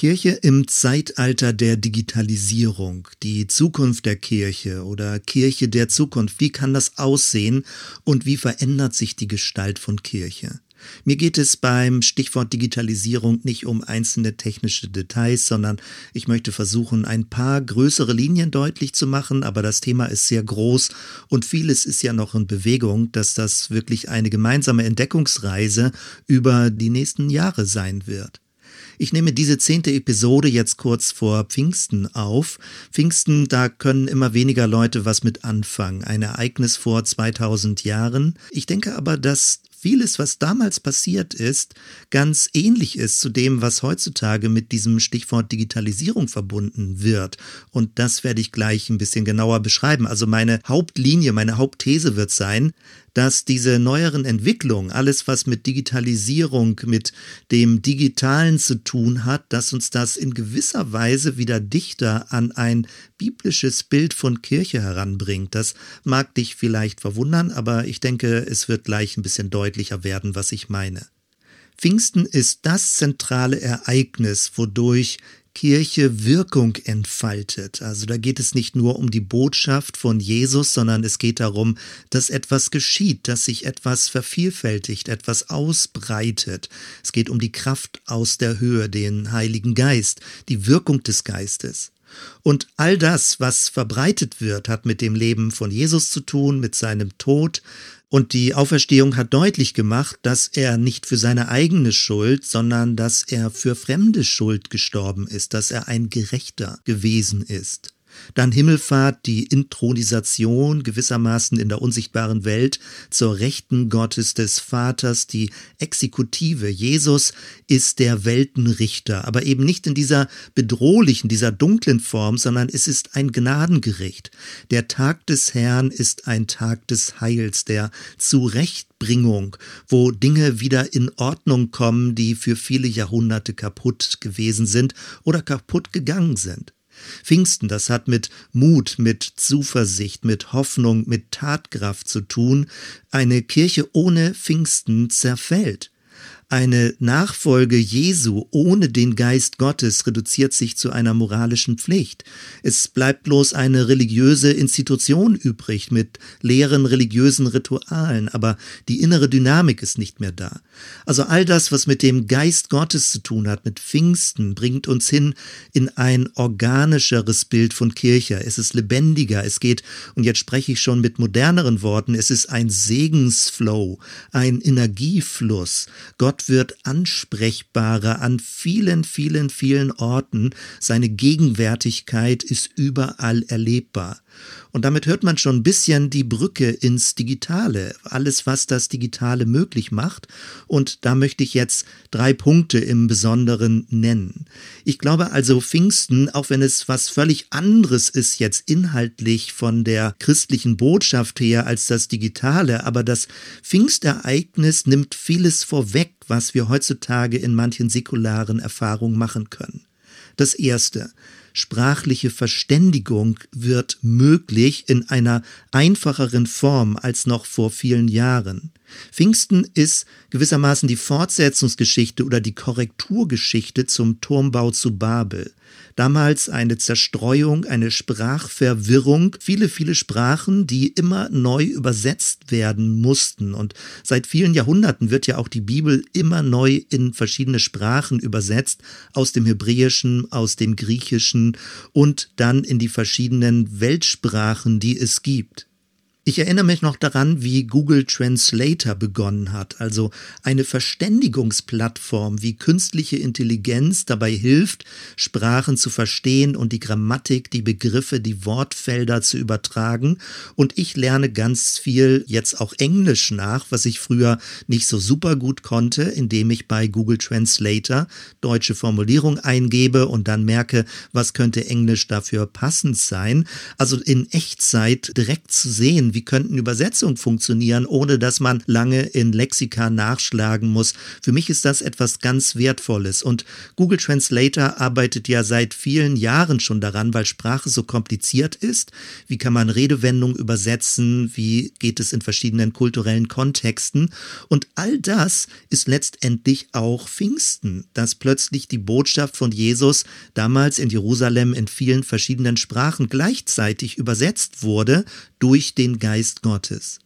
Kirche im Zeitalter der Digitalisierung, die Zukunft der Kirche oder Kirche der Zukunft, wie kann das aussehen und wie verändert sich die Gestalt von Kirche? Mir geht es beim Stichwort Digitalisierung nicht um einzelne technische Details, sondern ich möchte versuchen, ein paar größere Linien deutlich zu machen, aber das Thema ist sehr groß und vieles ist ja noch in Bewegung, dass das wirklich eine gemeinsame Entdeckungsreise über die nächsten Jahre sein wird. Ich nehme diese zehnte Episode jetzt kurz vor Pfingsten auf. Pfingsten, da können immer weniger Leute was mit anfangen. Ein Ereignis vor 2000 Jahren. Ich denke aber, dass vieles, was damals passiert ist, ganz ähnlich ist zu dem, was heutzutage mit diesem Stichwort Digitalisierung verbunden wird. Und das werde ich gleich ein bisschen genauer beschreiben. Also meine Hauptlinie, meine Hauptthese wird sein, dass diese neueren Entwicklungen, alles was mit Digitalisierung, mit dem Digitalen zu tun hat, dass uns das in gewisser Weise wieder dichter an ein biblisches Bild von Kirche heranbringt. Das mag dich vielleicht verwundern, aber ich denke, es wird gleich ein bisschen deutlicher werden, was ich meine. Pfingsten ist das zentrale Ereignis, wodurch Kirche Wirkung entfaltet. Also da geht es nicht nur um die Botschaft von Jesus, sondern es geht darum, dass etwas geschieht, dass sich etwas vervielfältigt, etwas ausbreitet. Es geht um die Kraft aus der Höhe, den Heiligen Geist, die Wirkung des Geistes. Und all das, was verbreitet wird, hat mit dem Leben von Jesus zu tun, mit seinem Tod, und die Auferstehung hat deutlich gemacht, dass er nicht für seine eigene Schuld, sondern dass er für fremde Schuld gestorben ist, dass er ein Gerechter gewesen ist. Dann Himmelfahrt, die Intronisation gewissermaßen in der unsichtbaren Welt zur Rechten Gottes des Vaters, die Exekutive. Jesus ist der Weltenrichter, aber eben nicht in dieser bedrohlichen, dieser dunklen Form, sondern es ist ein Gnadengericht. Der Tag des Herrn ist ein Tag des Heils, der Zurechtbringung, wo Dinge wieder in Ordnung kommen, die für viele Jahrhunderte kaputt gewesen sind oder kaputt gegangen sind. Pfingsten, das hat mit Mut, mit Zuversicht, mit Hoffnung, mit Tatkraft zu tun. Eine Kirche ohne Pfingsten zerfällt. Eine Nachfolge Jesu ohne den Geist Gottes reduziert sich zu einer moralischen Pflicht. Es bleibt bloß eine religiöse Institution übrig mit leeren religiösen Ritualen, aber die innere Dynamik ist nicht mehr da. Also all das, was mit dem Geist Gottes zu tun hat, mit Pfingsten, bringt uns hin in ein organischeres Bild von Kirche. Es ist lebendiger, es geht, und jetzt spreche ich schon mit moderneren Worten, es ist ein Segensflow, ein Energiefluss. Gott Wird ansprechbarer an vielen, vielen, vielen Orten. Seine Gegenwärtigkeit ist überall erlebbar. Und damit hört man schon ein bisschen die Brücke ins Digitale, alles, was das Digitale möglich macht. Und da möchte ich jetzt drei Punkte im Besonderen nennen. Ich glaube also, Pfingsten, auch wenn es was völlig anderes ist jetzt inhaltlich von der christlichen Botschaft her als das Digitale, aber das Pfingstereignis nimmt vieles vorweg, was wir heutzutage in manchen säkularen Erfahrungen machen können. Das erste, sprachliche Verständigung wird möglich in einer einfacheren Form als noch vor vielen Jahren. Pfingsten ist gewissermaßen die Fortsetzungsgeschichte oder die Korrekturgeschichte zum Turmbau zu Babel. Damals eine Zerstreuung, eine Sprachverwirrung, viele, viele Sprachen, die immer neu übersetzt werden mussten. Und seit vielen Jahrhunderten wird ja auch die Bibel immer neu in verschiedene Sprachen übersetzt, aus dem Hebräischen, aus dem Griechischen und dann in die verschiedenen Weltsprachen, die es gibt. Ich erinnere mich noch daran, wie Google Translator begonnen hat, also eine Verständigungsplattform, wie künstliche Intelligenz dabei hilft, Sprachen zu verstehen und die Grammatik, die Begriffe, die Wortfelder zu übertragen. Und ich lerne ganz viel jetzt auch Englisch nach, was ich früher nicht so super gut konnte, indem ich bei Google Translator deutsche Formulierung eingebe und dann merke, was könnte Englisch dafür passend sein. Also in Echtzeit direkt zu sehen, wie könnten Übersetzungen funktionieren, ohne dass man lange in Lexika nachschlagen muss. Für mich ist das etwas ganz Wertvolles. Und Google Translator arbeitet ja seit vielen Jahren schon daran, weil Sprache so kompliziert ist. Wie kann man Redewendungen übersetzen? Wie geht es in verschiedenen kulturellen Kontexten? Und all das ist letztendlich auch Pfingsten, dass plötzlich die Botschaft von Jesus damals in Jerusalem in vielen verschiedenen Sprachen gleichzeitig übersetzt wurde durch den Geist Gottes.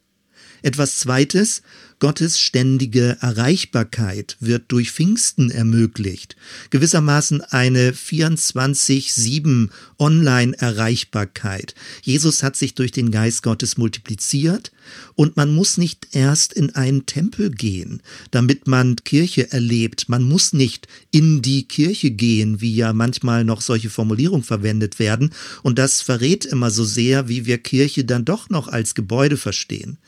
Etwas Zweites, Gottes ständige Erreichbarkeit wird durch Pfingsten ermöglicht. Gewissermaßen eine 24-7 Online-Erreichbarkeit. Jesus hat sich durch den Geist Gottes multipliziert und man muss nicht erst in einen Tempel gehen, damit man Kirche erlebt. Man muss nicht in die Kirche gehen, wie ja manchmal noch solche Formulierungen verwendet werden. Und das verrät immer so sehr, wie wir Kirche dann doch noch als Gebäude verstehen.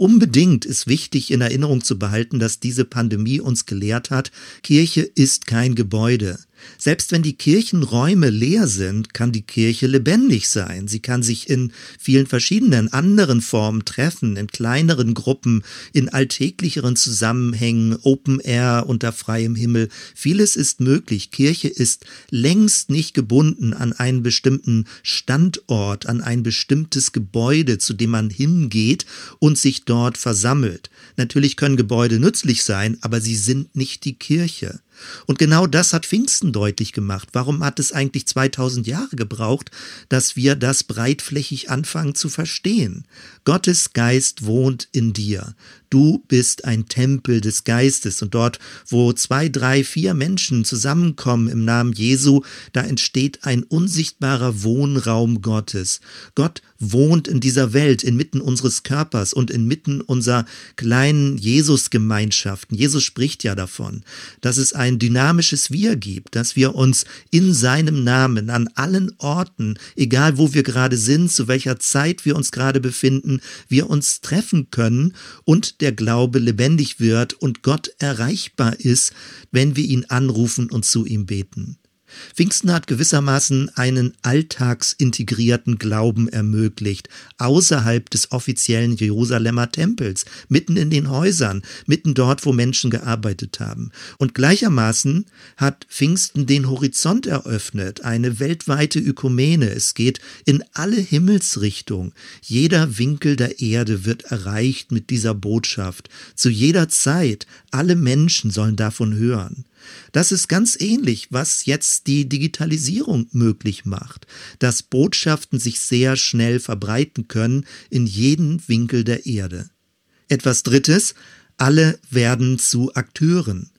Unbedingt ist wichtig in Erinnerung zu behalten, dass diese Pandemie uns gelehrt hat, Kirche ist kein Gebäude. Selbst wenn die Kirchenräume leer sind, kann die Kirche lebendig sein. Sie kann sich in vielen verschiedenen anderen Formen treffen, in kleineren Gruppen, in alltäglicheren Zusammenhängen, Open Air unter freiem Himmel. Vieles ist möglich. Kirche ist längst nicht gebunden an einen bestimmten Standort, an ein bestimmtes Gebäude, zu dem man hingeht und sich dort versammelt. Natürlich können Gebäude nützlich sein, aber sie sind nicht die Kirche. Und genau das hat Pfingsten deutlich gemacht. Warum hat es eigentlich 2000 Jahre gebraucht, dass wir das breitflächig anfangen zu verstehen? Gottes Geist wohnt in dir. Du bist ein Tempel des Geistes und dort, wo zwei, drei, vier Menschen zusammenkommen im Namen Jesu, da entsteht ein unsichtbarer Wohnraum Gottes. Gott wohnt in dieser Welt, inmitten unseres Körpers und inmitten unserer kleinen Jesusgemeinschaften. Jesus spricht ja davon, dass es ein dynamisches Wir gibt, dass wir uns in seinem Namen an allen Orten, egal wo wir gerade sind, zu welcher Zeit wir uns gerade befinden, wir uns treffen können und der Glaube lebendig wird und Gott erreichbar ist, wenn wir ihn anrufen und zu ihm beten. Pfingsten hat gewissermaßen einen alltagsintegrierten Glauben ermöglicht, außerhalb des offiziellen Jerusalemer Tempels, mitten in den Häusern, mitten dort, wo Menschen gearbeitet haben. Und gleichermaßen hat Pfingsten den Horizont eröffnet, eine weltweite Ökumene. Es geht in alle Himmelsrichtungen. Jeder Winkel der Erde wird erreicht mit dieser Botschaft. Zu jeder Zeit. Alle Menschen sollen davon hören. Das ist ganz ähnlich, was jetzt die Digitalisierung möglich macht, dass Botschaften sich sehr schnell verbreiten können in jeden Winkel der Erde. Etwas Drittes, alle werden zu Akteuren.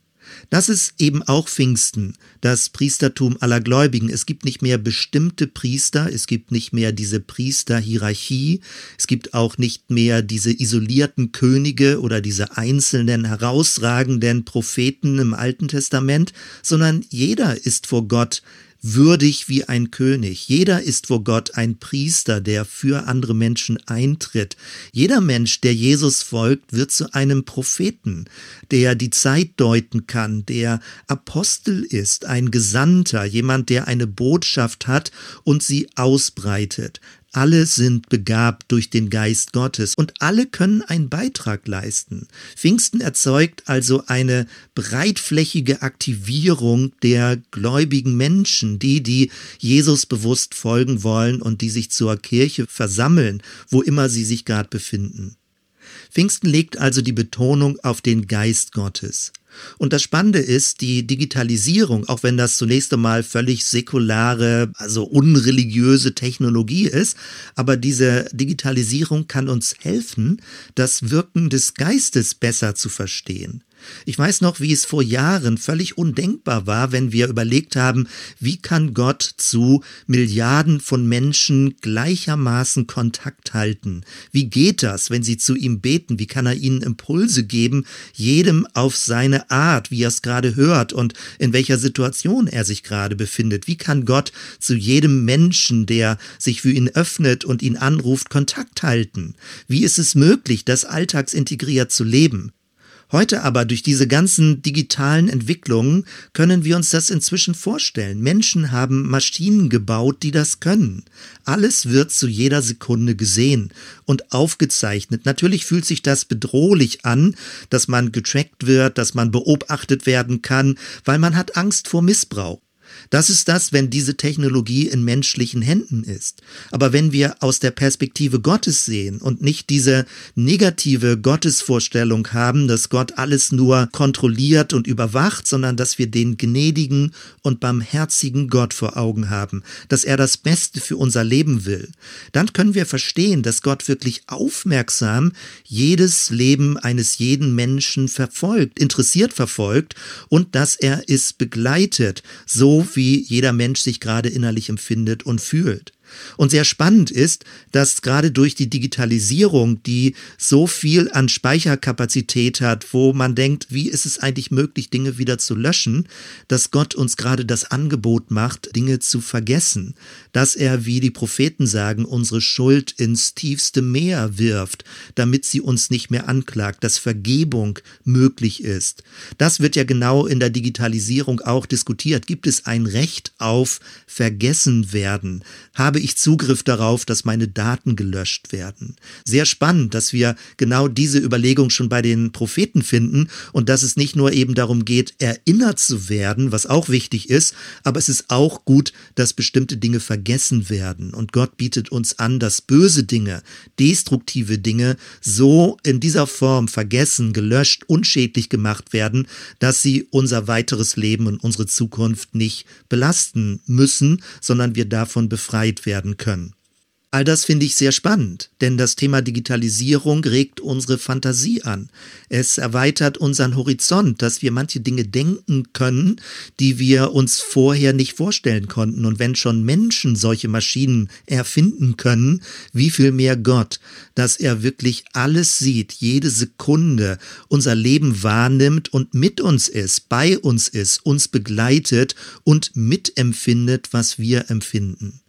Das ist eben auch Pfingsten, das Priestertum aller Gläubigen. Es gibt nicht mehr bestimmte Priester, es gibt nicht mehr diese Priesterhierarchie, es gibt auch nicht mehr diese isolierten Könige oder diese einzelnen herausragenden Propheten im Alten Testament, sondern jeder ist vor Gott würdig wie ein König. Jeder ist vor Gott ein Priester, der für andere Menschen eintritt. Jeder Mensch, der Jesus folgt, wird zu einem Propheten, der die Zeit deuten kann, der Apostel ist, ein Gesandter, jemand, der eine Botschaft hat und sie ausbreitet. Alle sind begabt durch den Geist Gottes und alle können einen Beitrag leisten. Pfingsten erzeugt also eine breitflächige Aktivierung der gläubigen Menschen, die, die Jesus bewusst folgen wollen und die sich zur Kirche versammeln, wo immer sie sich gerade befinden. Pfingsten legt also die Betonung auf den Geist Gottes. Und das Spannende ist, die Digitalisierung, auch wenn das zunächst einmal völlig säkulare, also unreligiöse Technologie ist, aber diese Digitalisierung kann uns helfen, das Wirken des Geistes besser zu verstehen. Ich weiß noch, wie es vor Jahren völlig undenkbar war, wenn wir überlegt haben, wie kann Gott zu Milliarden von Menschen gleichermaßen Kontakt halten? Wie geht das, wenn sie zu ihm beten? Wie kann er ihnen Impulse geben, jedem auf seine Art, wie er es gerade hört und in welcher Situation er sich gerade befindet? Wie kann Gott zu jedem Menschen, der sich für ihn öffnet und ihn anruft, Kontakt halten? Wie ist es möglich, das alltagsintegriert zu leben? Heute aber durch diese ganzen digitalen Entwicklungen können wir uns das inzwischen vorstellen. Menschen haben Maschinen gebaut, die das können. Alles wird zu jeder Sekunde gesehen und aufgezeichnet. Natürlich fühlt sich das bedrohlich an, dass man getrackt wird, dass man beobachtet werden kann, weil man hat Angst vor Missbrauch. Das ist das, wenn diese Technologie in menschlichen Händen ist. Aber wenn wir aus der Perspektive Gottes sehen und nicht diese negative Gottesvorstellung haben, dass Gott alles nur kontrolliert und überwacht, sondern dass wir den gnädigen und barmherzigen Gott vor Augen haben, dass er das Beste für unser Leben will, dann können wir verstehen, dass Gott wirklich aufmerksam jedes Leben eines jeden Menschen verfolgt, interessiert verfolgt und dass er es begleitet, so wie jeder Mensch sich gerade innerlich empfindet und fühlt. Und sehr spannend ist, dass gerade durch die Digitalisierung, die so viel an Speicherkapazität hat, wo man denkt, wie ist es eigentlich möglich, Dinge wieder zu löschen, dass Gott uns gerade das Angebot macht, Dinge zu vergessen, dass er, wie die Propheten sagen, unsere Schuld ins tiefste Meer wirft, damit sie uns nicht mehr anklagt, dass Vergebung möglich ist. Das wird ja genau in der Digitalisierung auch diskutiert. Gibt es ein Recht auf Vergessen werden? Habe ich Zugriff darauf, dass meine Daten gelöscht werden. Sehr spannend, dass wir genau diese Überlegung schon bei den Propheten finden und dass es nicht nur eben darum geht, erinnert zu werden, was auch wichtig ist, aber es ist auch gut, dass bestimmte Dinge vergessen werden. Und Gott bietet uns an, dass böse Dinge, destruktive Dinge so in dieser Form vergessen, gelöscht, unschädlich gemacht werden, dass sie unser weiteres Leben und unsere Zukunft nicht belasten müssen, sondern wir davon befreit werden werden können. All das finde ich sehr spannend, denn das Thema Digitalisierung regt unsere Fantasie an. Es erweitert unseren Horizont, dass wir manche Dinge denken können, die wir uns vorher nicht vorstellen konnten. Und wenn schon Menschen solche Maschinen erfinden können, wie viel mehr Gott, dass er wirklich alles sieht, jede Sekunde unser Leben wahrnimmt und mit uns ist, bei uns ist, uns begleitet und mitempfindet, was wir empfinden.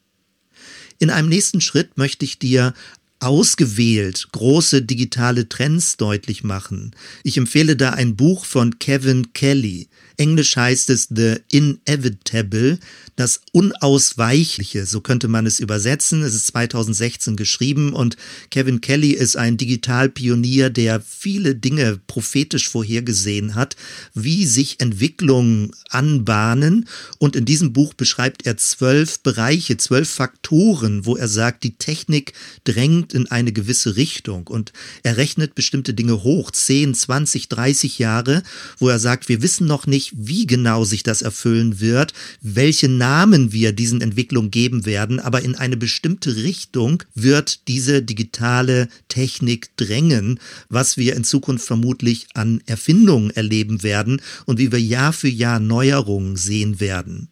In einem nächsten Schritt möchte ich dir ausgewählt große digitale Trends deutlich machen. Ich empfehle da ein Buch von Kevin Kelly. Englisch heißt es The Inevitable, das Unausweichliche, so könnte man es übersetzen. Es ist 2016 geschrieben und Kevin Kelly ist ein Digitalpionier, der viele Dinge prophetisch vorhergesehen hat, wie sich Entwicklungen anbahnen. Und in diesem Buch beschreibt er zwölf Bereiche, zwölf Faktoren, wo er sagt, die Technik drängt in eine gewisse Richtung und er rechnet bestimmte Dinge hoch, 10, 20, 30 Jahre, wo er sagt, wir wissen noch nicht, wie genau sich das erfüllen wird, welche Namen wir diesen Entwicklungen geben werden, aber in eine bestimmte Richtung wird diese digitale Technik drängen, was wir in Zukunft vermutlich an Erfindungen erleben werden und wie wir Jahr für Jahr Neuerungen sehen werden.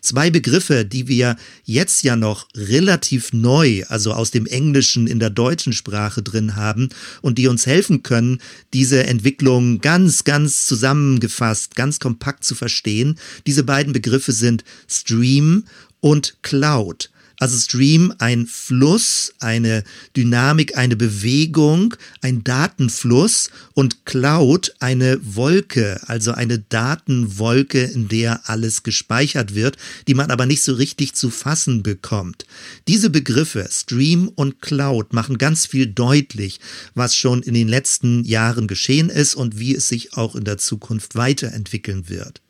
Zwei Begriffe, die wir jetzt ja noch relativ neu, also aus dem Englischen in der deutschen Sprache drin haben und die uns helfen können, diese Entwicklung ganz, ganz zusammengefasst, ganz kompakt zu verstehen. Diese beiden Begriffe sind Stream und Cloud. Also Stream ein Fluss, eine Dynamik, eine Bewegung, ein Datenfluss und Cloud eine Wolke, also eine Datenwolke, in der alles gespeichert wird, die man aber nicht so richtig zu fassen bekommt. Diese Begriffe Stream und Cloud machen ganz viel deutlich, was schon in den letzten Jahren geschehen ist und wie es sich auch in der Zukunft weiterentwickeln wird.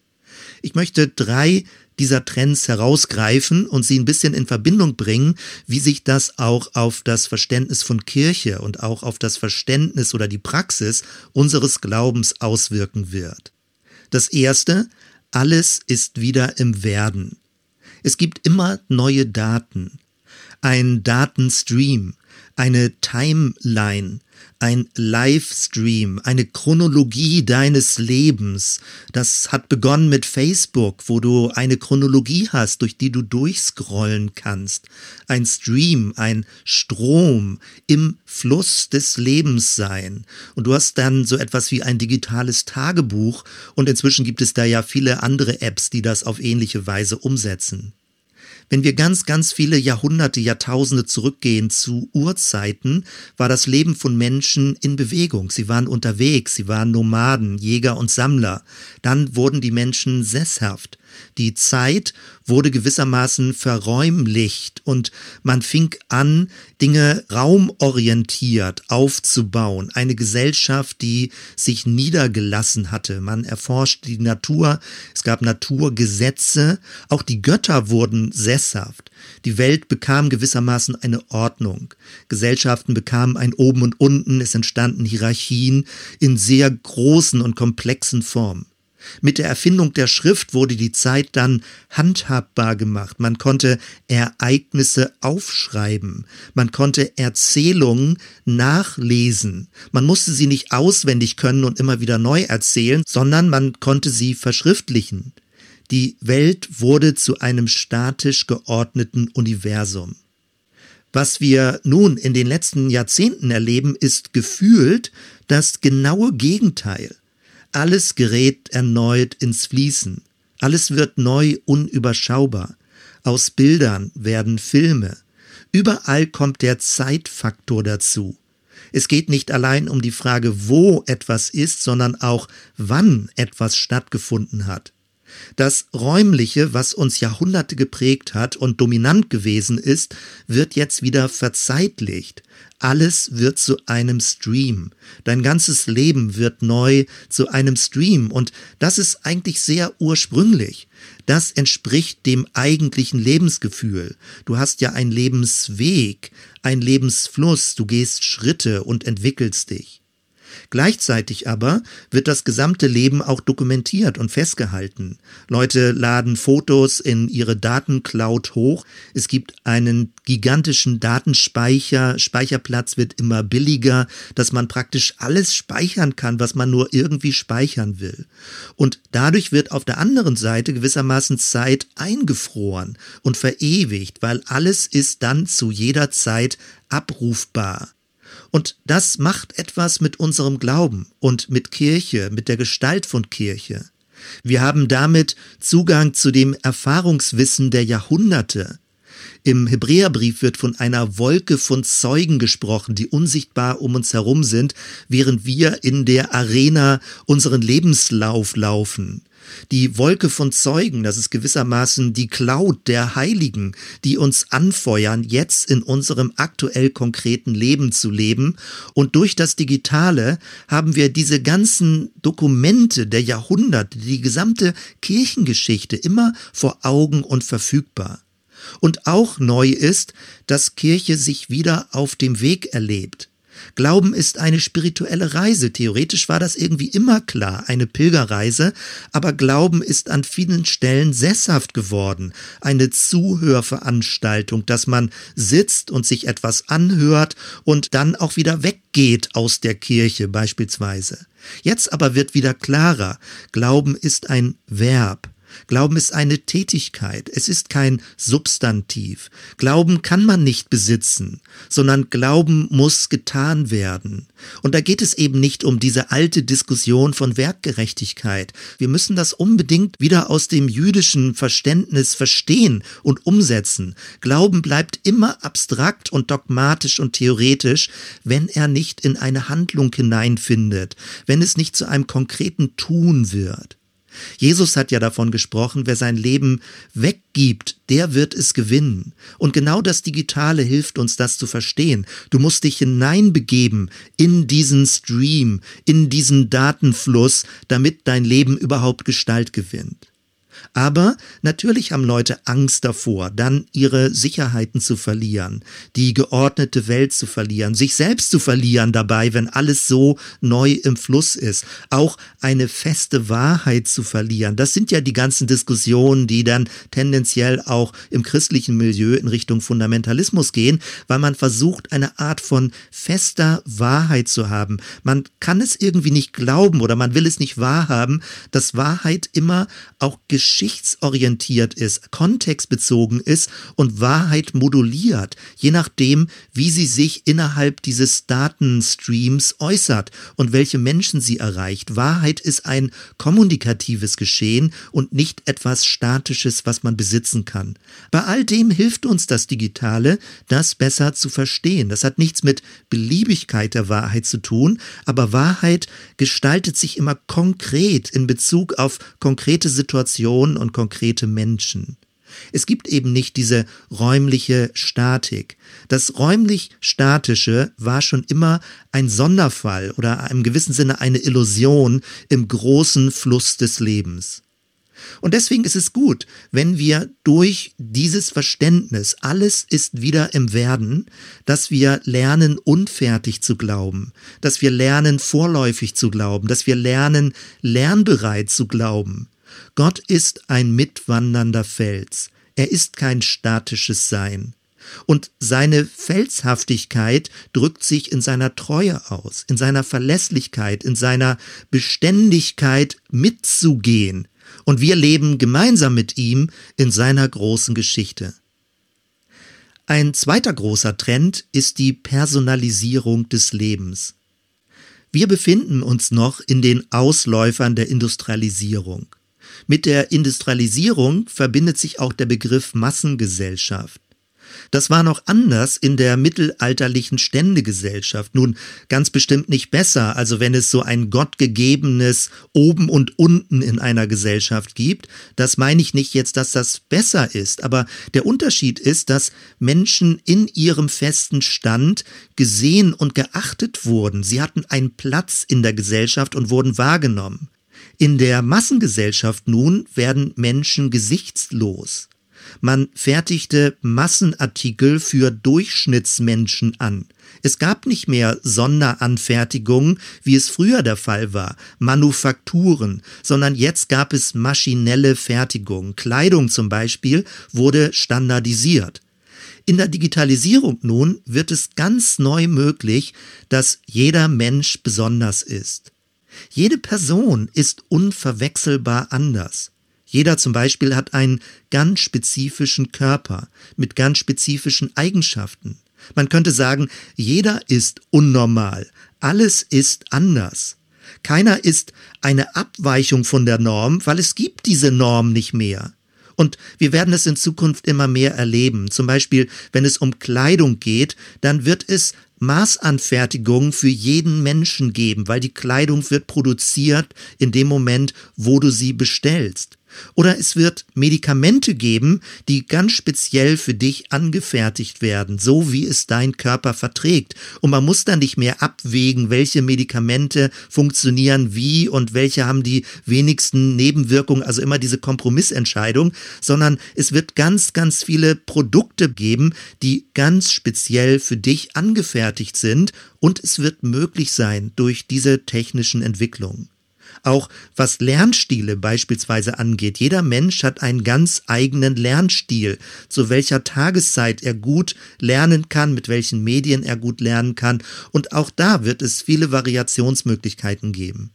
Ich möchte drei dieser Trends herausgreifen und sie ein bisschen in Verbindung bringen, wie sich das auch auf das Verständnis von Kirche und auch auf das Verständnis oder die Praxis unseres Glaubens auswirken wird. Das erste, alles ist wieder im Werden. Es gibt immer neue Daten. Ein Datenstream, eine Timeline, ein Livestream, eine Chronologie deines Lebens. Das hat begonnen mit Facebook, wo du eine Chronologie hast, durch die du durchscrollen kannst. Ein Stream, ein Strom im Fluss des Lebens sein. Und du hast dann so etwas wie ein digitales Tagebuch und inzwischen gibt es da ja viele andere Apps, die das auf ähnliche Weise umsetzen. Wenn wir ganz, ganz viele Jahrhunderte, Jahrtausende zurückgehen zu Urzeiten, war das Leben von Menschen in Bewegung. Sie waren unterwegs, sie waren Nomaden, Jäger und Sammler. Dann wurden die Menschen sesshaft. Die Zeit wurde gewissermaßen verräumlicht und man fing an, Dinge raumorientiert aufzubauen. Eine Gesellschaft, die sich niedergelassen hatte. Man erforschte die Natur, es gab Naturgesetze, auch die Götter wurden sesshaft. Die Welt bekam gewissermaßen eine Ordnung. Gesellschaften bekamen ein Oben und Unten, es entstanden Hierarchien in sehr großen und komplexen Formen. Mit der Erfindung der Schrift wurde die Zeit dann handhabbar gemacht. Man konnte Ereignisse aufschreiben. Man konnte Erzählungen nachlesen. Man musste sie nicht auswendig können und immer wieder neu erzählen, sondern man konnte sie verschriftlichen. Die Welt wurde zu einem statisch geordneten Universum. Was wir nun in den letzten Jahrzehnten erleben, ist gefühlt das genaue Gegenteil. Alles gerät erneut ins Fließen. Alles wird neu unüberschaubar. Aus Bildern werden Filme. Überall kommt der Zeitfaktor dazu. Es geht nicht allein um die Frage, wo etwas ist, sondern auch, wann etwas stattgefunden hat. Das Räumliche, was uns Jahrhunderte geprägt hat und dominant gewesen ist, wird jetzt wieder verzeitlicht. Alles wird zu einem Stream. Dein ganzes Leben wird neu zu einem Stream. Und das ist eigentlich sehr ursprünglich. Das entspricht dem eigentlichen Lebensgefühl. Du hast ja einen Lebensweg, einen Lebensfluss, du gehst Schritte und entwickelst dich. Gleichzeitig aber wird das gesamte Leben auch dokumentiert und festgehalten. Leute laden Fotos in ihre Datencloud hoch. Es gibt einen gigantischen Datenspeicher. Speicherplatz wird immer billiger, dass man praktisch alles speichern kann, was man nur irgendwie speichern will. Und dadurch wird auf der anderen Seite gewissermaßen Zeit eingefroren und verewigt, weil alles ist dann zu jeder Zeit abrufbar. Und das macht etwas mit unserem Glauben und mit Kirche, mit der Gestalt von Kirche. Wir haben damit Zugang zu dem Erfahrungswissen der Jahrhunderte. Im Hebräerbrief wird von einer Wolke von Zeugen gesprochen, die unsichtbar um uns herum sind, während wir in der Arena unseren Lebenslauf laufen. Die Wolke von Zeugen, das ist gewissermaßen die Cloud der Heiligen, die uns anfeuern, jetzt in unserem aktuell konkreten Leben zu leben. Und durch das Digitale haben wir diese ganzen Dokumente der Jahrhunderte, die gesamte Kirchengeschichte immer vor Augen und verfügbar. Und auch neu ist, dass Kirche sich wieder auf dem Weg erlebt. Glauben ist eine spirituelle Reise. Theoretisch war das irgendwie immer klar, eine Pilgerreise, aber Glauben ist an vielen Stellen sesshaft geworden, eine Zuhörveranstaltung, dass man sitzt und sich etwas anhört und dann auch wieder weggeht aus der Kirche beispielsweise. Jetzt aber wird wieder klarer, Glauben ist ein Verb. Glauben ist eine Tätigkeit, es ist kein Substantiv. Glauben kann man nicht besitzen, sondern Glauben muss getan werden. Und da geht es eben nicht um diese alte Diskussion von Werkgerechtigkeit. Wir müssen das unbedingt wieder aus dem jüdischen Verständnis verstehen und umsetzen. Glauben bleibt immer abstrakt und dogmatisch und theoretisch, wenn er nicht in eine Handlung hineinfindet, wenn es nicht zu einem konkreten Tun wird. Jesus hat ja davon gesprochen, wer sein Leben weggibt, der wird es gewinnen. Und genau das Digitale hilft uns, das zu verstehen. Du musst dich hineinbegeben in diesen Stream, in diesen Datenfluss, damit dein Leben überhaupt Gestalt gewinnt. Aber natürlich haben Leute Angst davor, dann ihre Sicherheiten zu verlieren, die geordnete Welt zu verlieren, sich selbst zu verlieren dabei, wenn alles so neu im Fluss ist, auch eine feste Wahrheit zu verlieren. Das sind ja die ganzen Diskussionen, die dann tendenziell auch im christlichen Milieu in Richtung Fundamentalismus gehen, weil man versucht, eine Art von fester Wahrheit zu haben. Man kann es irgendwie nicht glauben oder man will es nicht wahrhaben, dass Wahrheit immer auch geschieht geschichtsorientiert ist, kontextbezogen ist und Wahrheit moduliert, je nachdem, wie sie sich innerhalb dieses Datenstreams äußert und welche Menschen sie erreicht. Wahrheit ist ein kommunikatives Geschehen und nicht etwas Statisches, was man besitzen kann. Bei all dem hilft uns das Digitale, das besser zu verstehen. Das hat nichts mit Beliebigkeit der Wahrheit zu tun, aber Wahrheit gestaltet sich immer konkret in Bezug auf konkrete Situationen und konkrete Menschen. Es gibt eben nicht diese räumliche Statik. Das räumlich Statische war schon immer ein Sonderfall oder im gewissen Sinne eine Illusion im großen Fluss des Lebens. Und deswegen ist es gut, wenn wir durch dieses Verständnis, alles ist wieder im Werden, dass wir lernen, unfertig zu glauben, dass wir lernen, vorläufig zu glauben, dass wir lernen, lernbereit zu glauben. Gott ist ein mitwandernder Fels. Er ist kein statisches Sein. Und seine Felshaftigkeit drückt sich in seiner Treue aus, in seiner Verlässlichkeit, in seiner Beständigkeit mitzugehen, und wir leben gemeinsam mit ihm in seiner großen Geschichte. Ein zweiter großer Trend ist die Personalisierung des Lebens. Wir befinden uns noch in den Ausläufern der Industrialisierung. Mit der Industrialisierung verbindet sich auch der Begriff Massengesellschaft. Das war noch anders in der mittelalterlichen Ständegesellschaft. Nun, ganz bestimmt nicht besser, also wenn es so ein gottgegebenes Oben und Unten in einer Gesellschaft gibt. Das meine ich nicht jetzt, dass das besser ist, aber der Unterschied ist, dass Menschen in ihrem festen Stand gesehen und geachtet wurden. Sie hatten einen Platz in der Gesellschaft und wurden wahrgenommen. In der Massengesellschaft nun werden Menschen gesichtslos. Man fertigte Massenartikel für Durchschnittsmenschen an. Es gab nicht mehr Sonderanfertigungen, wie es früher der Fall war, Manufakturen, sondern jetzt gab es maschinelle Fertigung. Kleidung zum Beispiel wurde standardisiert. In der Digitalisierung nun wird es ganz neu möglich, dass jeder Mensch besonders ist. Jede Person ist unverwechselbar anders. Jeder zum Beispiel hat einen ganz spezifischen Körper mit ganz spezifischen Eigenschaften. Man könnte sagen, jeder ist unnormal, alles ist anders. Keiner ist eine Abweichung von der Norm, weil es gibt diese Norm nicht mehr. Und wir werden es in Zukunft immer mehr erleben. Zum Beispiel, wenn es um Kleidung geht, dann wird es Maßanfertigungen für jeden Menschen geben, weil die Kleidung wird produziert in dem Moment, wo du sie bestellst. Oder es wird Medikamente geben, die ganz speziell für dich angefertigt werden, so wie es dein Körper verträgt. Und man muss dann nicht mehr abwägen, welche Medikamente funktionieren wie und welche haben die wenigsten Nebenwirkungen, also immer diese Kompromissentscheidung, sondern es wird ganz, ganz viele Produkte geben, die ganz speziell für dich angefertigt sind und es wird möglich sein durch diese technischen Entwicklungen. Auch was Lernstile beispielsweise angeht. Jeder Mensch hat einen ganz eigenen Lernstil, zu welcher Tageszeit er gut lernen kann, mit welchen Medien er gut lernen kann. Und auch da wird es viele Variationsmöglichkeiten geben.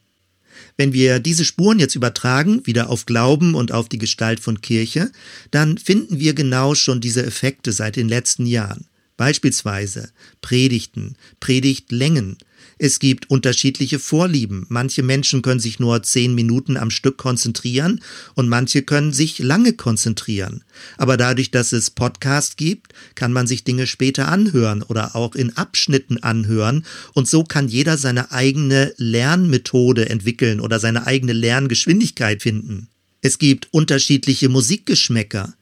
Wenn wir diese Spuren jetzt übertragen, wieder auf Glauben und auf die Gestalt von Kirche, dann finden wir genau schon diese Effekte seit den letzten Jahren. Beispielsweise Predigten, Predigtlängen, es gibt unterschiedliche Vorlieben. Manche Menschen können sich nur zehn Minuten am Stück konzentrieren und manche können sich lange konzentrieren. Aber dadurch, dass es Podcast gibt, kann man sich Dinge später anhören oder auch in Abschnitten anhören und so kann jeder seine eigene Lernmethode entwickeln oder seine eigene Lerngeschwindigkeit finden. Es gibt unterschiedliche Musikgeschmäcker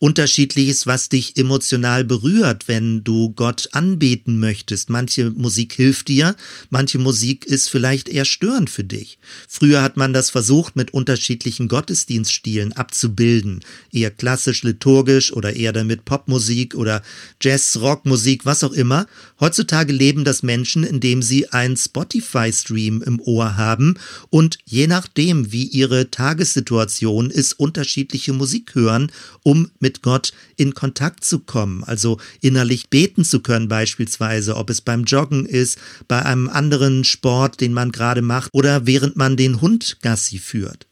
unterschiedliches, was dich emotional berührt, wenn du Gott anbeten möchtest. Manche Musik hilft dir, manche Musik ist vielleicht eher störend für dich. Früher hat man das versucht, mit unterschiedlichen Gottesdienststilen abzubilden. Eher klassisch liturgisch oder eher damit Popmusik oder Jazz, Rockmusik, was auch immer. Heutzutage leben das Menschen, indem sie einen Spotify-Stream im Ohr haben und je nachdem, wie ihre Tagessituation ist, unterschiedliche Musik hören, um mit mit Gott in Kontakt zu kommen, also innerlich beten zu können beispielsweise, ob es beim Joggen ist, bei einem anderen Sport, den man gerade macht oder während man den Hund Gassi führt.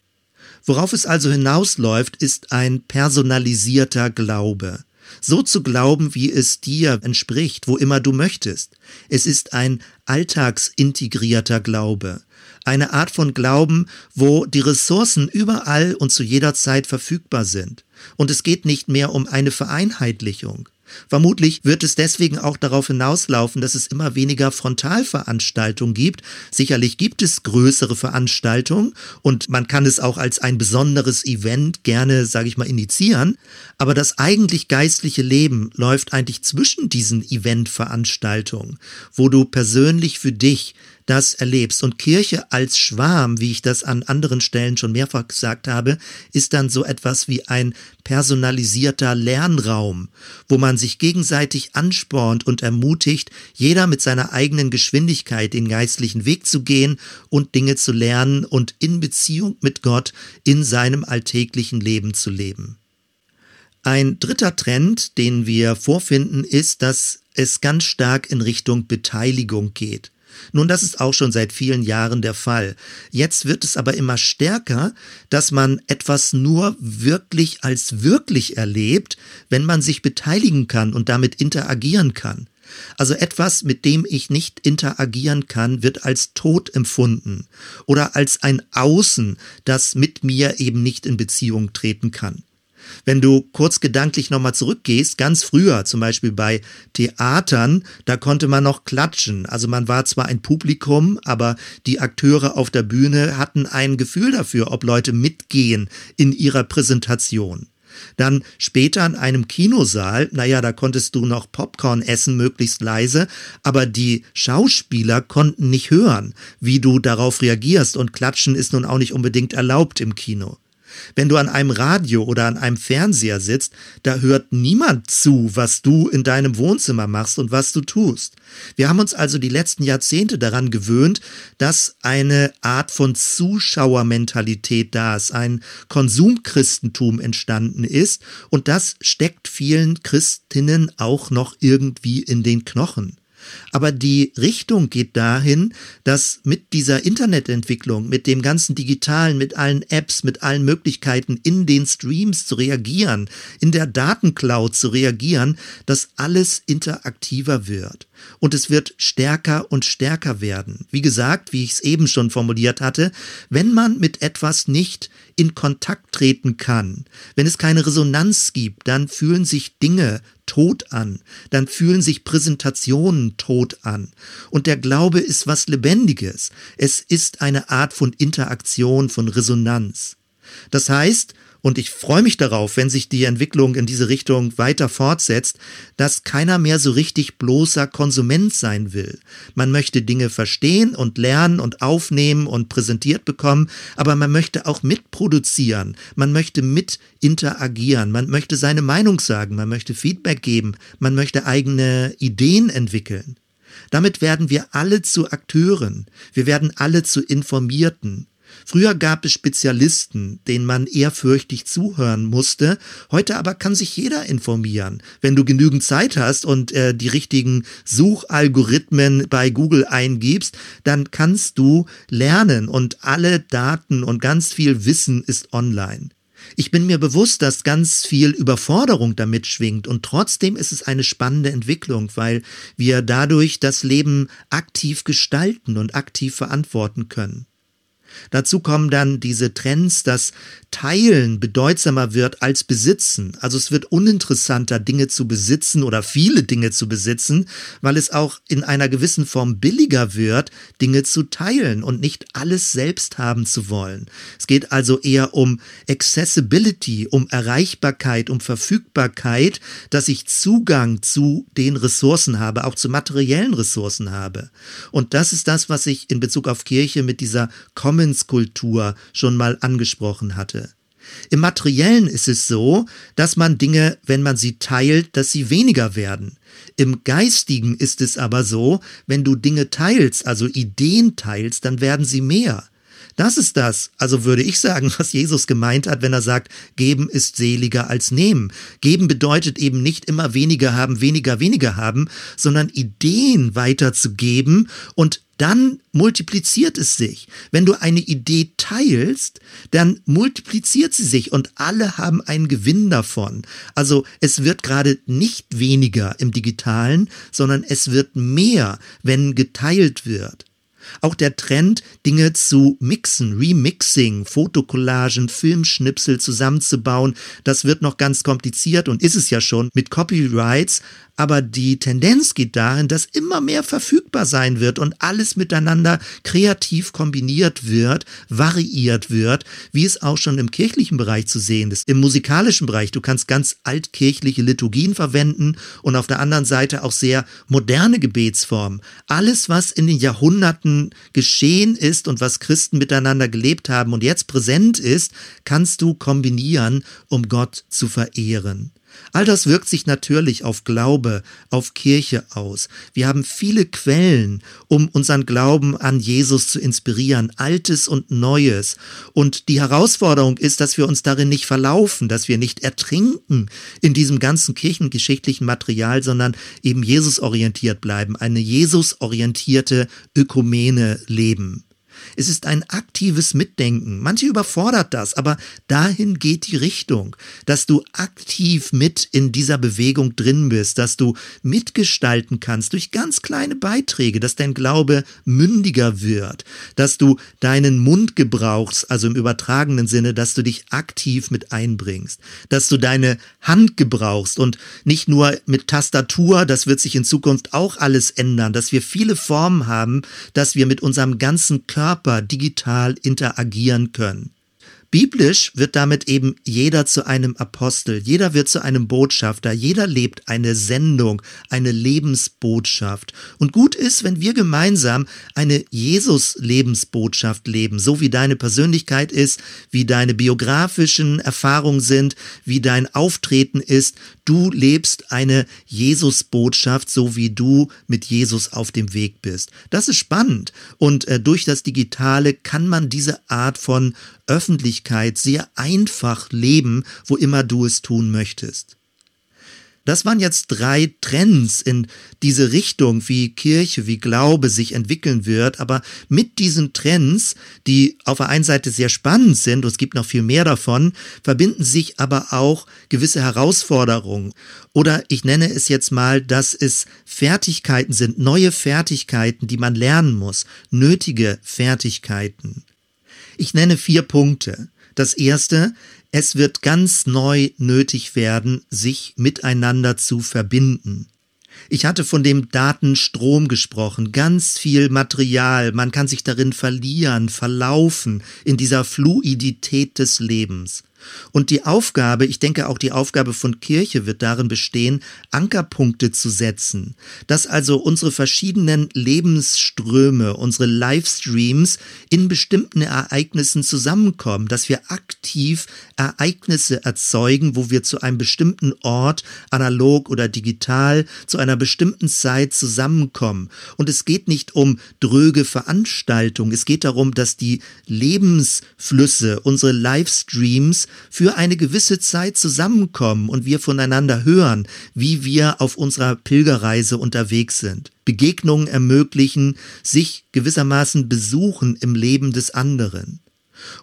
Worauf es also hinausläuft, ist ein personalisierter Glaube. So zu glauben, wie es dir entspricht, wo immer du möchtest. Es ist ein alltagsintegrierter Glaube. Eine Art von Glauben, wo die Ressourcen überall und zu jeder Zeit verfügbar sind. Und es geht nicht mehr um eine Vereinheitlichung. Vermutlich wird es deswegen auch darauf hinauslaufen, dass es immer weniger Frontalveranstaltungen gibt. Sicherlich gibt es größere Veranstaltungen und man kann es auch als ein besonderes Event gerne, sage ich mal, initiieren. Aber das eigentlich geistliche Leben läuft eigentlich zwischen diesen Eventveranstaltungen, wo du persönlich für dich das erlebst. Und Kirche als Schwarm, wie ich das an anderen Stellen schon mehrfach gesagt habe, ist dann so etwas wie ein personalisierter Lernraum, wo man sich gegenseitig anspornt und ermutigt, jeder mit seiner eigenen Geschwindigkeit den geistlichen Weg zu gehen und Dinge zu lernen und in Beziehung mit Gott in seinem alltäglichen Leben zu leben. Ein dritter Trend, den wir vorfinden, ist, dass es ganz stark in Richtung Beteiligung geht. Nun, das ist auch schon seit vielen Jahren der Fall. Jetzt wird es aber immer stärker, dass man etwas nur wirklich als wirklich erlebt, wenn man sich beteiligen kann und damit interagieren kann. Also etwas, mit dem ich nicht interagieren kann, wird als tot empfunden oder als ein Außen, das mit mir eben nicht in Beziehung treten kann. Wenn du kurz gedanklich nochmal zurückgehst, ganz früher, zum Beispiel bei Theatern, da konnte man noch klatschen. Also man war zwar ein Publikum, aber die Akteure auf der Bühne hatten ein Gefühl dafür, ob Leute mitgehen in ihrer Präsentation. Dann später in einem Kinosaal, naja, da konntest du noch Popcorn essen, möglichst leise, aber die Schauspieler konnten nicht hören, wie du darauf reagierst und klatschen ist nun auch nicht unbedingt erlaubt im Kino. Wenn du an einem Radio oder an einem Fernseher sitzt, da hört niemand zu, was du in deinem Wohnzimmer machst und was du tust. Wir haben uns also die letzten Jahrzehnte daran gewöhnt, dass eine Art von Zuschauermentalität da ist, ein Konsumchristentum entstanden ist und das steckt vielen Christinnen auch noch irgendwie in den Knochen. Aber die Richtung geht dahin, dass mit dieser Internetentwicklung, mit dem ganzen Digitalen, mit allen Apps, mit allen Möglichkeiten in den Streams zu reagieren, in der Datencloud zu reagieren, dass alles interaktiver wird. Und es wird stärker und stärker werden. Wie gesagt, wie ich es eben schon formuliert hatte, wenn man mit etwas nicht in Kontakt treten kann, wenn es keine Resonanz gibt, dann fühlen sich Dinge tot an, dann fühlen sich Präsentationen tot an. Und der Glaube ist was Lebendiges. Es ist eine Art von Interaktion, von Resonanz. Das heißt, und ich freue mich darauf, wenn sich die Entwicklung in diese Richtung weiter fortsetzt, dass keiner mehr so richtig bloßer Konsument sein will. Man möchte Dinge verstehen und lernen und aufnehmen und präsentiert bekommen, aber man möchte auch mitproduzieren, man möchte mit interagieren, man möchte seine Meinung sagen, man möchte Feedback geben, man möchte eigene Ideen entwickeln. Damit werden wir alle zu Akteuren, wir werden alle zu Informierten. Früher gab es Spezialisten, denen man ehrfürchtig zuhören musste. Heute aber kann sich jeder informieren. Wenn du genügend Zeit hast und äh, die richtigen Suchalgorithmen bei Google eingibst, dann kannst du lernen und alle Daten und ganz viel Wissen ist online. Ich bin mir bewusst, dass ganz viel Überforderung damit schwingt und trotzdem ist es eine spannende Entwicklung, weil wir dadurch das Leben aktiv gestalten und aktiv verantworten können. Dazu kommen dann diese Trends, dass Teilen bedeutsamer wird als Besitzen. Also es wird uninteressanter, Dinge zu besitzen oder viele Dinge zu besitzen, weil es auch in einer gewissen Form billiger wird, Dinge zu teilen und nicht alles selbst haben zu wollen. Es geht also eher um Accessibility, um Erreichbarkeit, um Verfügbarkeit, dass ich Zugang zu den Ressourcen habe, auch zu materiellen Ressourcen habe. Und das ist das, was ich in Bezug auf Kirche mit dieser Commons-Kultur schon mal angesprochen hatte. Im Materiellen ist es so, dass man Dinge, wenn man sie teilt, dass sie weniger werden. Im Geistigen ist es aber so, wenn du Dinge teilst, also Ideen teilst, dann werden sie mehr. Das ist das, also würde ich sagen, was Jesus gemeint hat, wenn er sagt, geben ist seliger als nehmen. Geben bedeutet eben nicht immer weniger haben, weniger, weniger haben, sondern Ideen weiterzugeben und dann multipliziert es sich. Wenn du eine Idee teilst, dann multipliziert sie sich und alle haben einen Gewinn davon. Also es wird gerade nicht weniger im digitalen, sondern es wird mehr, wenn geteilt wird. Auch der Trend, Dinge zu mixen, Remixing, Fotokollagen, Filmschnipsel zusammenzubauen, das wird noch ganz kompliziert und ist es ja schon mit Copyrights, aber die Tendenz geht dahin, dass immer mehr verfügbar sein wird und alles miteinander kreativ kombiniert wird, variiert wird, wie es auch schon im kirchlichen Bereich zu sehen ist. Im musikalischen Bereich, du kannst ganz altkirchliche Liturgien verwenden und auf der anderen Seite auch sehr moderne Gebetsformen. Alles, was in den Jahrhunderten geschehen ist und was Christen miteinander gelebt haben und jetzt präsent ist, kannst du kombinieren, um Gott zu verehren. All das wirkt sich natürlich auf Glaube, auf Kirche aus. Wir haben viele Quellen, um unseren Glauben an Jesus zu inspirieren, Altes und Neues. Und die Herausforderung ist, dass wir uns darin nicht verlaufen, dass wir nicht ertrinken in diesem ganzen kirchengeschichtlichen Material, sondern eben Jesus orientiert bleiben, eine Jesus orientierte Ökumene leben. Es ist ein aktives Mitdenken. Manche überfordert das, aber dahin geht die Richtung, dass du aktiv mit in dieser Bewegung drin bist, dass du mitgestalten kannst durch ganz kleine Beiträge, dass dein Glaube mündiger wird, dass du deinen Mund gebrauchst, also im übertragenen Sinne, dass du dich aktiv mit einbringst, dass du deine Hand gebrauchst und nicht nur mit Tastatur, das wird sich in Zukunft auch alles ändern, dass wir viele Formen haben, dass wir mit unserem ganzen Körper Körper digital interagieren können. Biblisch wird damit eben jeder zu einem Apostel, jeder wird zu einem Botschafter, jeder lebt eine Sendung, eine Lebensbotschaft. Und gut ist, wenn wir gemeinsam eine Jesus-Lebensbotschaft leben, so wie deine Persönlichkeit ist, wie deine biografischen Erfahrungen sind, wie dein Auftreten ist. Du lebst eine Jesus-Botschaft, so wie du mit Jesus auf dem Weg bist. Das ist spannend. Und äh, durch das Digitale kann man diese Art von Öffentlichkeit sehr einfach leben, wo immer du es tun möchtest. Das waren jetzt drei Trends in diese Richtung, wie Kirche, wie Glaube sich entwickeln wird. Aber mit diesen Trends, die auf der einen Seite sehr spannend sind, und es gibt noch viel mehr davon, verbinden sich aber auch gewisse Herausforderungen. Oder ich nenne es jetzt mal, dass es Fertigkeiten sind, neue Fertigkeiten, die man lernen muss, nötige Fertigkeiten. Ich nenne vier Punkte. Das erste, es wird ganz neu nötig werden, sich miteinander zu verbinden. Ich hatte von dem Datenstrom gesprochen, ganz viel Material, man kann sich darin verlieren, verlaufen in dieser Fluidität des Lebens. Und die Aufgabe, ich denke auch die Aufgabe von Kirche wird darin bestehen, Ankerpunkte zu setzen, dass also unsere verschiedenen Lebensströme, unsere Livestreams in bestimmten Ereignissen zusammenkommen, dass wir aktiv Ereignisse erzeugen, wo wir zu einem bestimmten Ort, analog oder digital, zu einer bestimmten Zeit zusammenkommen. Und es geht nicht um dröge Veranstaltungen, es geht darum, dass die Lebensflüsse, unsere Livestreams für eine gewisse Zeit zusammenkommen und wir voneinander hören, wie wir auf unserer Pilgerreise unterwegs sind. Begegnungen ermöglichen, sich gewissermaßen besuchen im Leben des anderen.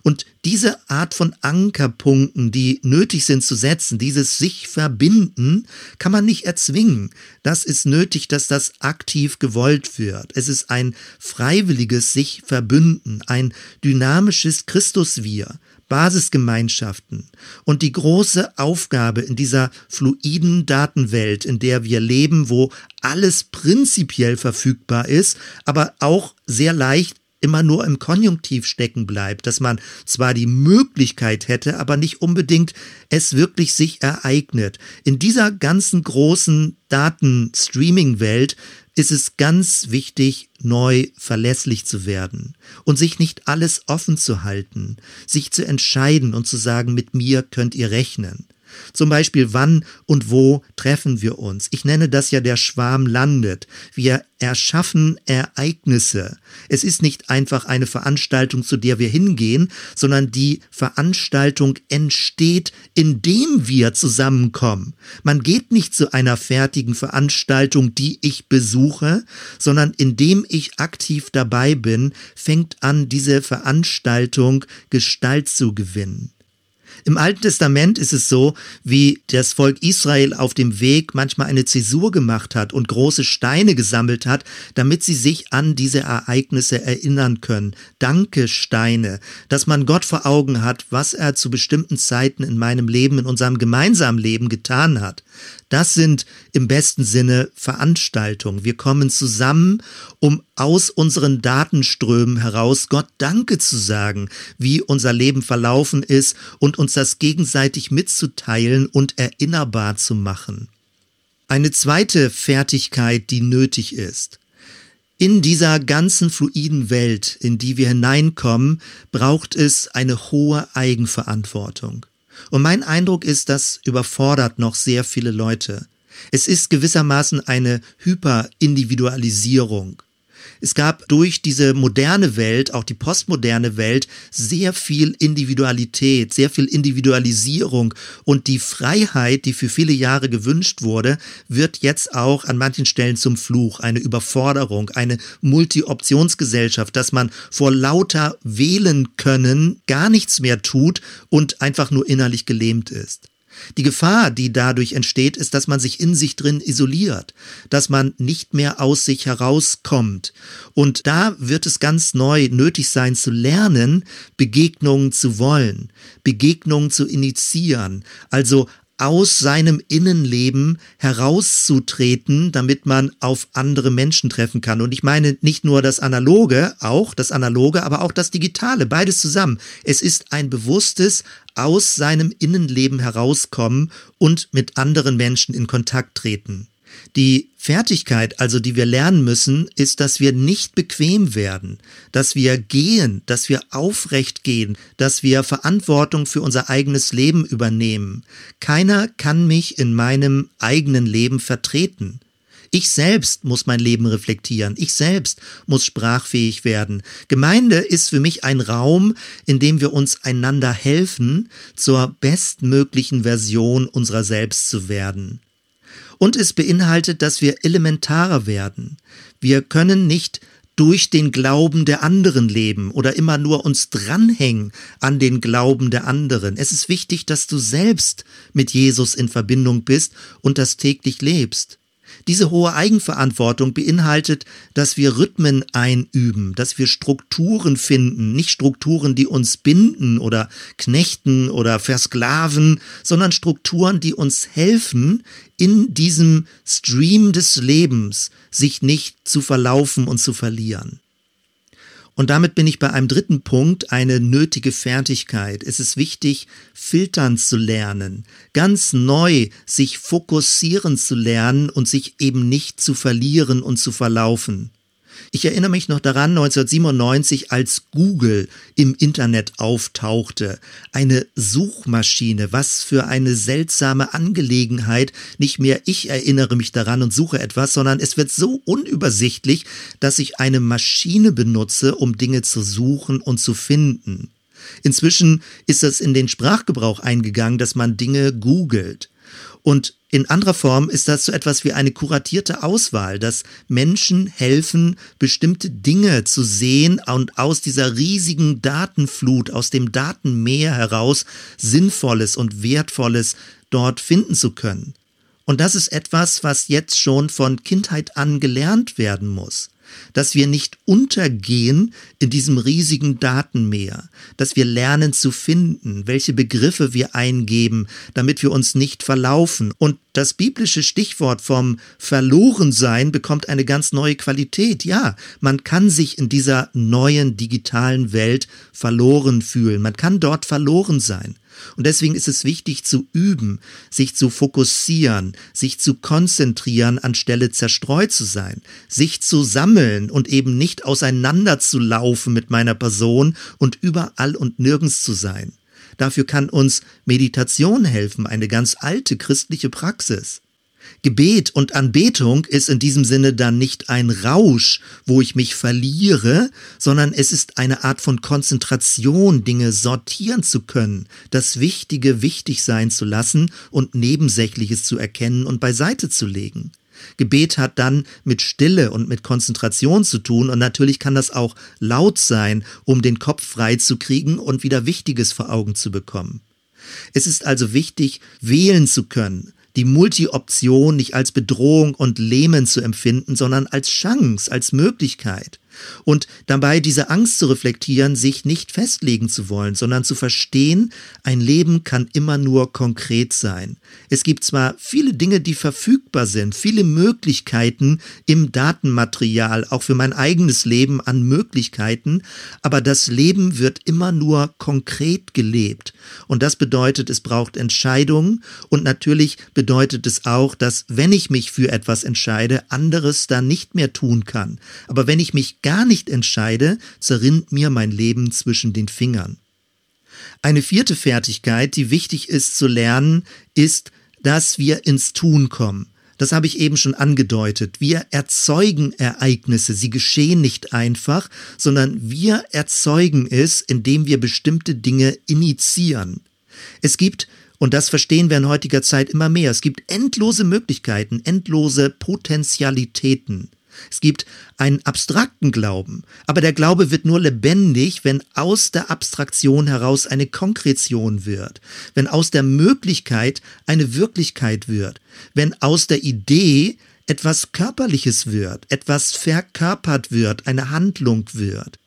Und diese Art von Ankerpunkten, die nötig sind zu setzen, dieses sich verbinden, kann man nicht erzwingen. Das ist nötig, dass das aktiv gewollt wird. Es ist ein freiwilliges sich verbünden, ein dynamisches Christus-Wir, Basisgemeinschaften und die große Aufgabe in dieser fluiden Datenwelt, in der wir leben, wo alles prinzipiell verfügbar ist, aber auch sehr leicht immer nur im Konjunktiv stecken bleibt, dass man zwar die Möglichkeit hätte, aber nicht unbedingt es wirklich sich ereignet. In dieser ganzen großen Datenstreaming-Welt ist es ganz wichtig, neu verlässlich zu werden und sich nicht alles offen zu halten, sich zu entscheiden und zu sagen, mit mir könnt ihr rechnen. Zum Beispiel, wann und wo treffen wir uns? Ich nenne das ja der Schwarm landet. Wir erschaffen Ereignisse. Es ist nicht einfach eine Veranstaltung, zu der wir hingehen, sondern die Veranstaltung entsteht, indem wir zusammenkommen. Man geht nicht zu einer fertigen Veranstaltung, die ich besuche, sondern indem ich aktiv dabei bin, fängt an, diese Veranstaltung Gestalt zu gewinnen. Im Alten Testament ist es so, wie das Volk Israel auf dem Weg manchmal eine Zäsur gemacht hat und große Steine gesammelt hat, damit sie sich an diese Ereignisse erinnern können. Danke Steine, dass man Gott vor Augen hat, was er zu bestimmten Zeiten in meinem Leben, in unserem gemeinsamen Leben getan hat. Das sind im besten Sinne Veranstaltungen. Wir kommen zusammen, um aus unseren Datenströmen heraus Gott Danke zu sagen, wie unser Leben verlaufen ist und uns das gegenseitig mitzuteilen und erinnerbar zu machen. Eine zweite Fertigkeit, die nötig ist. In dieser ganzen fluiden Welt, in die wir hineinkommen, braucht es eine hohe Eigenverantwortung. Und mein Eindruck ist, das überfordert noch sehr viele Leute. Es ist gewissermaßen eine Hyperindividualisierung. Es gab durch diese moderne Welt, auch die postmoderne Welt, sehr viel Individualität, sehr viel Individualisierung und die Freiheit, die für viele Jahre gewünscht wurde, wird jetzt auch an manchen Stellen zum Fluch, eine Überforderung, eine Multi-Optionsgesellschaft, dass man vor lauter Wählen können gar nichts mehr tut und einfach nur innerlich gelähmt ist. Die Gefahr, die dadurch entsteht, ist, dass man sich in sich drin isoliert, dass man nicht mehr aus sich herauskommt. Und da wird es ganz neu nötig sein zu lernen, Begegnungen zu wollen, Begegnungen zu initiieren, also aus seinem Innenleben herauszutreten, damit man auf andere Menschen treffen kann. Und ich meine nicht nur das Analoge, auch das Analoge, aber auch das Digitale, beides zusammen. Es ist ein bewusstes aus seinem Innenleben herauskommen und mit anderen Menschen in Kontakt treten. Die Fertigkeit, also die wir lernen müssen, ist, dass wir nicht bequem werden, dass wir gehen, dass wir aufrecht gehen, dass wir Verantwortung für unser eigenes Leben übernehmen. Keiner kann mich in meinem eigenen Leben vertreten. Ich selbst muss mein Leben reflektieren. Ich selbst muss sprachfähig werden. Gemeinde ist für mich ein Raum, in dem wir uns einander helfen, zur bestmöglichen Version unserer selbst zu werden. Und es beinhaltet, dass wir elementarer werden. Wir können nicht durch den Glauben der anderen leben oder immer nur uns dranhängen an den Glauben der anderen. Es ist wichtig, dass du selbst mit Jesus in Verbindung bist und das täglich lebst. Diese hohe Eigenverantwortung beinhaltet, dass wir Rhythmen einüben, dass wir Strukturen finden, nicht Strukturen, die uns binden oder knechten oder versklaven, sondern Strukturen, die uns helfen, in diesem Stream des Lebens sich nicht zu verlaufen und zu verlieren. Und damit bin ich bei einem dritten Punkt, eine nötige Fertigkeit. Es ist wichtig, filtern zu lernen, ganz neu sich fokussieren zu lernen und sich eben nicht zu verlieren und zu verlaufen. Ich erinnere mich noch daran, 1997, als Google im Internet auftauchte. Eine Suchmaschine, was für eine seltsame Angelegenheit. Nicht mehr ich erinnere mich daran und suche etwas, sondern es wird so unübersichtlich, dass ich eine Maschine benutze, um Dinge zu suchen und zu finden. Inzwischen ist das in den Sprachgebrauch eingegangen, dass man Dinge googelt. Und in anderer Form ist das so etwas wie eine kuratierte Auswahl, dass Menschen helfen, bestimmte Dinge zu sehen und aus dieser riesigen Datenflut, aus dem Datenmeer heraus Sinnvolles und Wertvolles dort finden zu können. Und das ist etwas, was jetzt schon von Kindheit an gelernt werden muss dass wir nicht untergehen in diesem riesigen Datenmeer, dass wir lernen zu finden, welche Begriffe wir eingeben, damit wir uns nicht verlaufen. Und das biblische Stichwort vom Verlorensein bekommt eine ganz neue Qualität. Ja, man kann sich in dieser neuen digitalen Welt verloren fühlen. Man kann dort verloren sein. Und deswegen ist es wichtig zu üben, sich zu fokussieren, sich zu konzentrieren, anstelle zerstreut zu sein, sich zu sammeln und eben nicht auseinander zu laufen mit meiner Person und überall und nirgends zu sein. Dafür kann uns Meditation helfen, eine ganz alte christliche Praxis. Gebet und Anbetung ist in diesem Sinne dann nicht ein Rausch, wo ich mich verliere, sondern es ist eine Art von Konzentration, Dinge sortieren zu können, das Wichtige wichtig sein zu lassen und Nebensächliches zu erkennen und beiseite zu legen. Gebet hat dann mit Stille und mit Konzentration zu tun und natürlich kann das auch laut sein, um den Kopf frei zu kriegen und wieder Wichtiges vor Augen zu bekommen. Es ist also wichtig, wählen zu können, die Multi-Option nicht als Bedrohung und Lähmen zu empfinden, sondern als Chance, als Möglichkeit und dabei diese Angst zu reflektieren, sich nicht festlegen zu wollen, sondern zu verstehen, ein Leben kann immer nur konkret sein. Es gibt zwar viele Dinge, die verfügbar sind, viele Möglichkeiten im Datenmaterial, auch für mein eigenes Leben an Möglichkeiten, aber das Leben wird immer nur konkret gelebt. Und das bedeutet, es braucht Entscheidungen und natürlich bedeutet es auch, dass wenn ich mich für etwas entscheide, anderes dann nicht mehr tun kann. Aber wenn ich mich gar nicht entscheide, zerrinnt mir mein Leben zwischen den Fingern. Eine vierte Fertigkeit, die wichtig ist zu lernen, ist, dass wir ins Tun kommen. Das habe ich eben schon angedeutet. Wir erzeugen Ereignisse. Sie geschehen nicht einfach, sondern wir erzeugen es, indem wir bestimmte Dinge initiieren. Es gibt, und das verstehen wir in heutiger Zeit immer mehr, es gibt endlose Möglichkeiten, endlose Potentialitäten. Es gibt einen abstrakten Glauben, aber der Glaube wird nur lebendig, wenn aus der Abstraktion heraus eine Konkretion wird, wenn aus der Möglichkeit eine Wirklichkeit wird, wenn aus der Idee etwas Körperliches wird, etwas verkörpert wird, eine Handlung wird.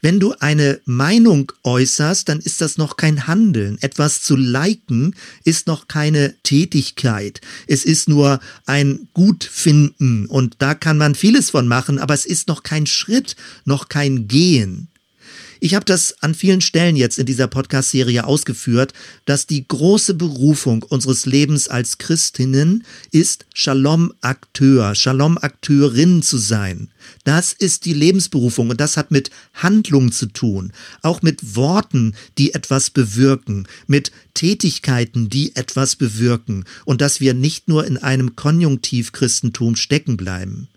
Wenn du eine Meinung äußerst, dann ist das noch kein Handeln. Etwas zu liken ist noch keine Tätigkeit. Es ist nur ein Gutfinden und da kann man vieles von machen, aber es ist noch kein Schritt, noch kein Gehen. Ich habe das an vielen Stellen jetzt in dieser Podcast-Serie ausgeführt, dass die große Berufung unseres Lebens als Christinnen ist, Shalom-Akteur, Shalom-Akteurin zu sein. Das ist die Lebensberufung und das hat mit Handlung zu tun, auch mit Worten, die etwas bewirken, mit Tätigkeiten, die etwas bewirken und dass wir nicht nur in einem Konjunktiv-Christentum stecken bleiben.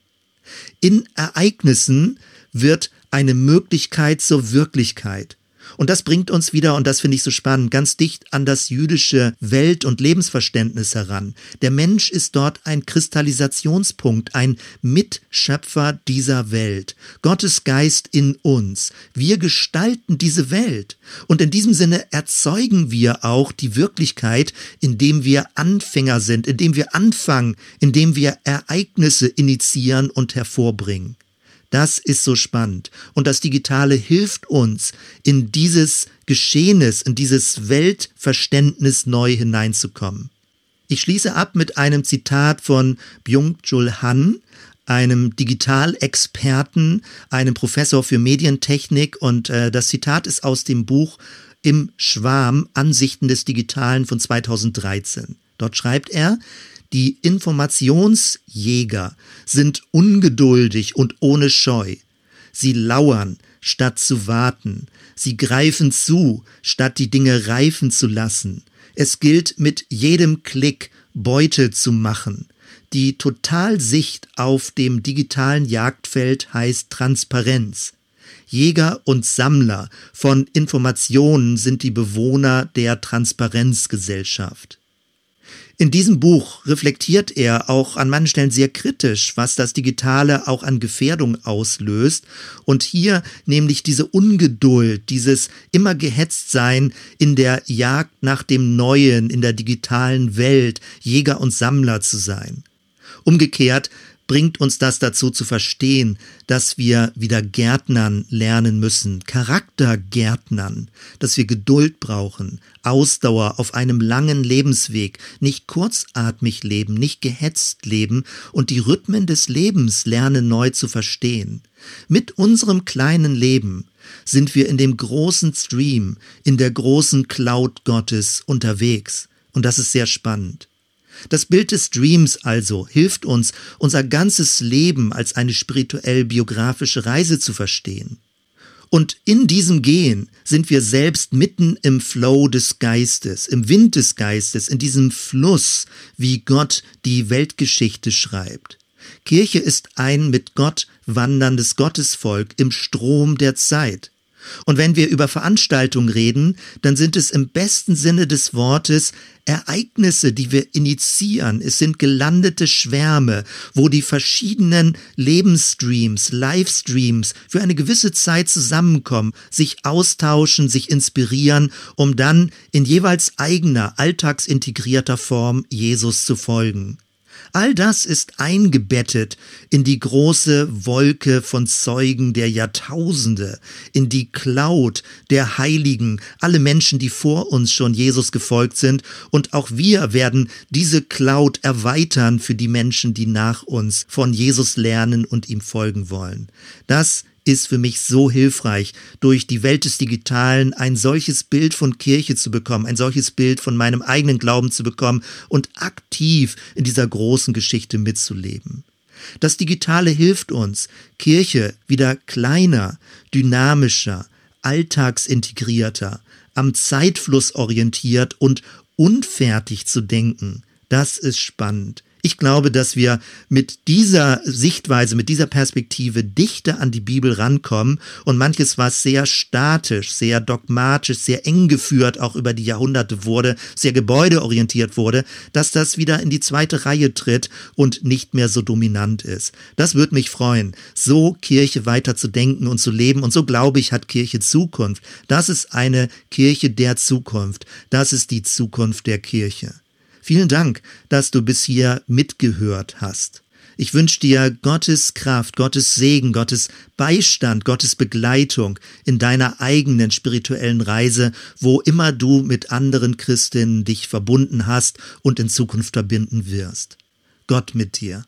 In Ereignissen wird eine Möglichkeit zur Wirklichkeit. Und das bringt uns wieder, und das finde ich so spannend, ganz dicht an das jüdische Welt- und Lebensverständnis heran. Der Mensch ist dort ein Kristallisationspunkt, ein Mitschöpfer dieser Welt. Gottes Geist in uns. Wir gestalten diese Welt. Und in diesem Sinne erzeugen wir auch die Wirklichkeit, indem wir Anfänger sind, indem wir anfangen, indem wir Ereignisse initiieren und hervorbringen. Das ist so spannend. Und das Digitale hilft uns, in dieses Geschehnis, in dieses Weltverständnis neu hineinzukommen. Ich schließe ab mit einem Zitat von Byung-Chul Han, einem Digitalexperten, einem Professor für Medientechnik und äh, das Zitat ist aus dem Buch Im Schwarm Ansichten des Digitalen von 2013. Dort schreibt er, die Informationsjäger sind ungeduldig und ohne Scheu. Sie lauern, statt zu warten. Sie greifen zu, statt die Dinge reifen zu lassen. Es gilt mit jedem Klick Beute zu machen. Die Totalsicht auf dem digitalen Jagdfeld heißt Transparenz. Jäger und Sammler von Informationen sind die Bewohner der Transparenzgesellschaft. In diesem Buch reflektiert er auch an manchen Stellen sehr kritisch, was das Digitale auch an Gefährdung auslöst. Und hier nämlich diese Ungeduld, dieses immer gehetzt sein in der Jagd nach dem Neuen, in der digitalen Welt, Jäger und Sammler zu sein. Umgekehrt bringt uns das dazu zu verstehen, dass wir wieder Gärtnern lernen müssen, Charaktergärtnern, dass wir Geduld brauchen, Ausdauer auf einem langen Lebensweg, nicht kurzatmig leben, nicht gehetzt leben und die Rhythmen des Lebens lernen neu zu verstehen. Mit unserem kleinen Leben sind wir in dem großen Stream, in der großen Cloud Gottes unterwegs. Und das ist sehr spannend. Das Bild des Dreams also hilft uns, unser ganzes Leben als eine spirituell-biografische Reise zu verstehen. Und in diesem Gehen sind wir selbst mitten im Flow des Geistes, im Wind des Geistes, in diesem Fluss, wie Gott die Weltgeschichte schreibt. Kirche ist ein mit Gott wanderndes Gottesvolk im Strom der Zeit. Und wenn wir über Veranstaltungen reden, dann sind es im besten Sinne des Wortes Ereignisse, die wir initiieren. Es sind gelandete Schwärme, wo die verschiedenen Lebensstreams, Livestreams für eine gewisse Zeit zusammenkommen, sich austauschen, sich inspirieren, um dann in jeweils eigener, alltagsintegrierter Form Jesus zu folgen. All das ist eingebettet in die große Wolke von Zeugen der Jahrtausende, in die Cloud der Heiligen, alle Menschen, die vor uns schon Jesus gefolgt sind, und auch wir werden diese Cloud erweitern für die Menschen, die nach uns von Jesus lernen und ihm folgen wollen. Das ist für mich so hilfreich, durch die Welt des Digitalen ein solches Bild von Kirche zu bekommen, ein solches Bild von meinem eigenen Glauben zu bekommen und aktiv in dieser großen Geschichte mitzuleben. Das Digitale hilft uns, Kirche wieder kleiner, dynamischer, alltagsintegrierter, am Zeitfluss orientiert und unfertig zu denken. Das ist spannend. Ich glaube, dass wir mit dieser Sichtweise, mit dieser Perspektive dichter an die Bibel rankommen und manches, was sehr statisch, sehr dogmatisch, sehr eng geführt auch über die Jahrhunderte wurde, sehr gebäudeorientiert wurde, dass das wieder in die zweite Reihe tritt und nicht mehr so dominant ist. Das würde mich freuen, so Kirche weiter zu denken und zu leben und so glaube ich, hat Kirche Zukunft. Das ist eine Kirche der Zukunft. Das ist die Zukunft der Kirche. Vielen Dank, dass du bis hier mitgehört hast. Ich wünsche dir Gottes Kraft, Gottes Segen, Gottes Beistand, Gottes Begleitung in deiner eigenen spirituellen Reise, wo immer du mit anderen Christinnen dich verbunden hast und in Zukunft verbinden wirst. Gott mit dir.